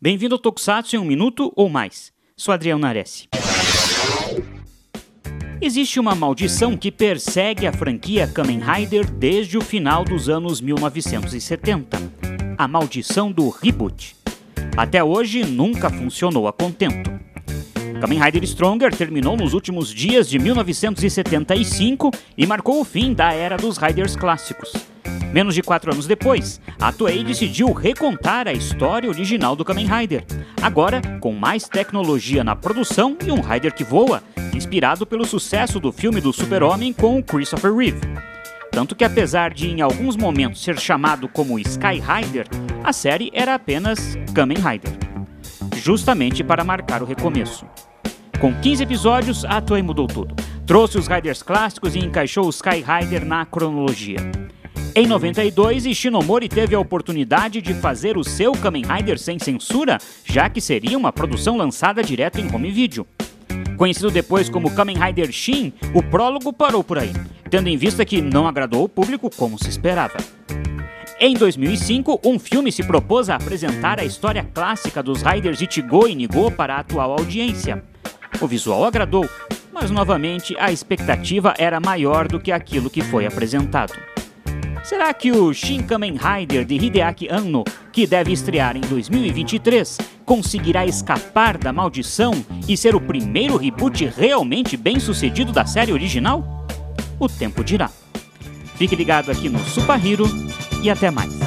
Bem-vindo ao Tokusatsu em um minuto ou mais. Sou Adriano Nares. Existe uma maldição que persegue a franquia Kamen Rider desde o final dos anos 1970. A maldição do reboot. Até hoje nunca funcionou a contento. Kamen Rider Stronger terminou nos últimos dias de 1975 e marcou o fim da era dos Riders clássicos. Menos de quatro anos depois, a Toei decidiu recontar a história original do Kamen Rider, agora com mais tecnologia na produção e um Rider que voa, inspirado pelo sucesso do filme do Super-Homem com Christopher Reeve. Tanto que, apesar de em alguns momentos ser chamado como Sky Rider, a série era apenas Kamen Rider, justamente para marcar o recomeço. Com 15 episódios, a Toei mudou tudo. Trouxe os Riders clássicos e encaixou o Sky Rider na cronologia. Em 92, Ishinomori teve a oportunidade de fazer o seu Kamen Rider sem censura, já que seria uma produção lançada direto em home video. Conhecido depois como Kamen Rider Shin, o prólogo parou por aí, tendo em vista que não agradou o público como se esperava. Em 2005, um filme se propôs a apresentar a história clássica dos Riders Ichigo e Nigo para a atual audiência. O visual agradou, mas novamente a expectativa era maior do que aquilo que foi apresentado. Será que o Shin Kamen Rider de Hideaki Anno, que deve estrear em 2023, conseguirá escapar da maldição e ser o primeiro reboot realmente bem sucedido da série original? O tempo dirá. Fique ligado aqui no Super Hero e até mais.